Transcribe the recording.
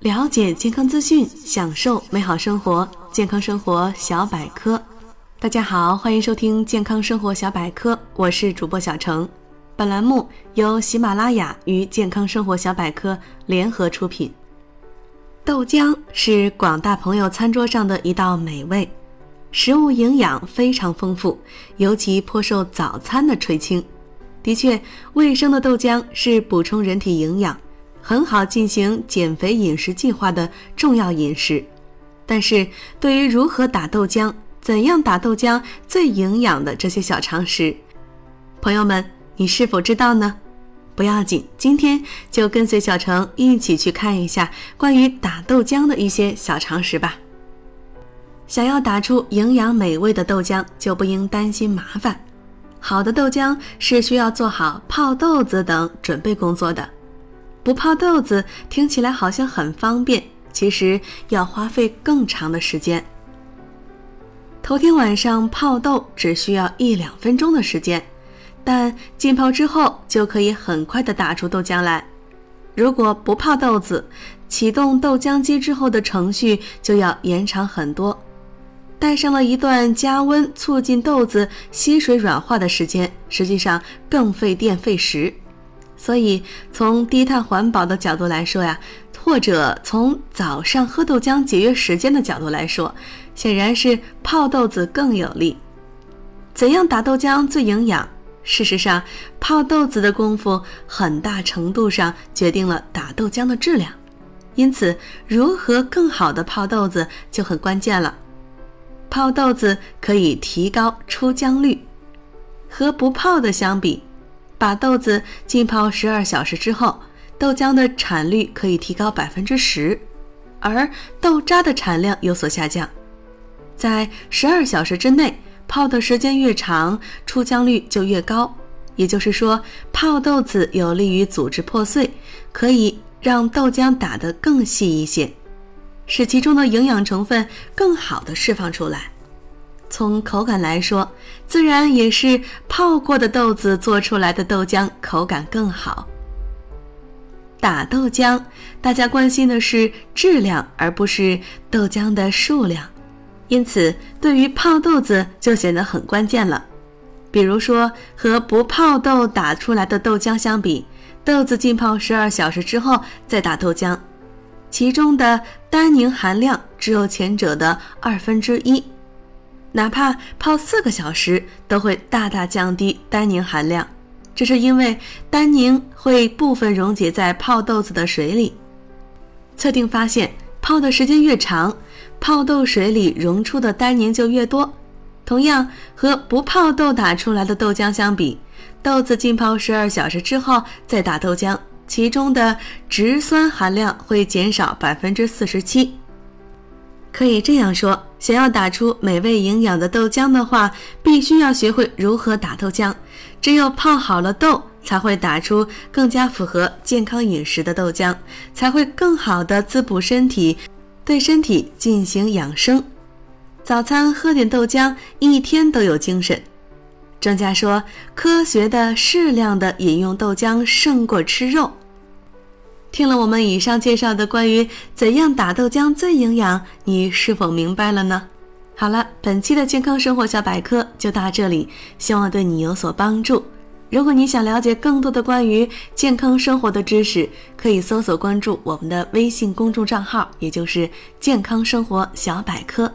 了解健康资讯，享受美好生活。健康生活小百科，大家好，欢迎收听健康生活小百科，我是主播小程。本栏目由喜马拉雅与健康生活小百科联合出品。豆浆是广大朋友餐桌上的一道美味，食物营养非常丰富，尤其颇受早餐的垂青。的确，卫生的豆浆是补充人体营养。很好进行减肥饮食计划的重要饮食，但是对于如何打豆浆、怎样打豆浆最营养的这些小常识，朋友们，你是否知道呢？不要紧，今天就跟随小程一起去看一下关于打豆浆的一些小常识吧。想要打出营养美味的豆浆，就不应担心麻烦。好的豆浆是需要做好泡豆子等准备工作的。不泡豆子听起来好像很方便，其实要花费更长的时间。头天晚上泡豆只需要一两分钟的时间，但浸泡之后就可以很快的打出豆浆来。如果不泡豆子，启动豆浆机之后的程序就要延长很多，带上了一段加温促进豆子吸水软化的时间，实际上更费电费时。所以，从低碳环保的角度来说呀，或者从早上喝豆浆节约时间的角度来说，显然是泡豆子更有利。怎样打豆浆最营养？事实上，泡豆子的功夫很大程度上决定了打豆浆的质量。因此，如何更好的泡豆子就很关键了。泡豆子可以提高出浆率，和不泡的相比。把豆子浸泡十二小时之后，豆浆的产率可以提高百分之十，而豆渣的产量有所下降。在十二小时之内，泡的时间越长，出浆率就越高。也就是说，泡豆子有利于组织破碎，可以让豆浆打得更细一些，使其中的营养成分更好的释放出来。从口感来说，自然也是泡过的豆子做出来的豆浆口感更好。打豆浆，大家关心的是质量，而不是豆浆的数量，因此对于泡豆子就显得很关键了。比如说，和不泡豆打出来的豆浆相比，豆子浸泡十二小时之后再打豆浆，其中的单宁含量只有前者的二分之一。哪怕泡四个小时，都会大大降低单宁含量，这是因为单宁会部分溶解在泡豆子的水里。测定发现，泡的时间越长，泡豆水里溶出的单宁就越多。同样，和不泡豆打出来的豆浆相比，豆子浸泡十二小时之后再打豆浆，其中的植酸含量会减少百分之四十七。可以这样说，想要打出美味营养的豆浆的话，必须要学会如何打豆浆。只有泡好了豆，才会打出更加符合健康饮食的豆浆，才会更好的滋补身体，对身体进行养生。早餐喝点豆浆，一天都有精神。专家说，科学的适量的饮用豆浆胜过吃肉。听了我们以上介绍的关于怎样打豆浆最营养，你是否明白了呢？好了，本期的健康生活小百科就到这里，希望对你有所帮助。如果你想了解更多的关于健康生活的知识，可以搜索关注我们的微信公众账号，也就是健康生活小百科。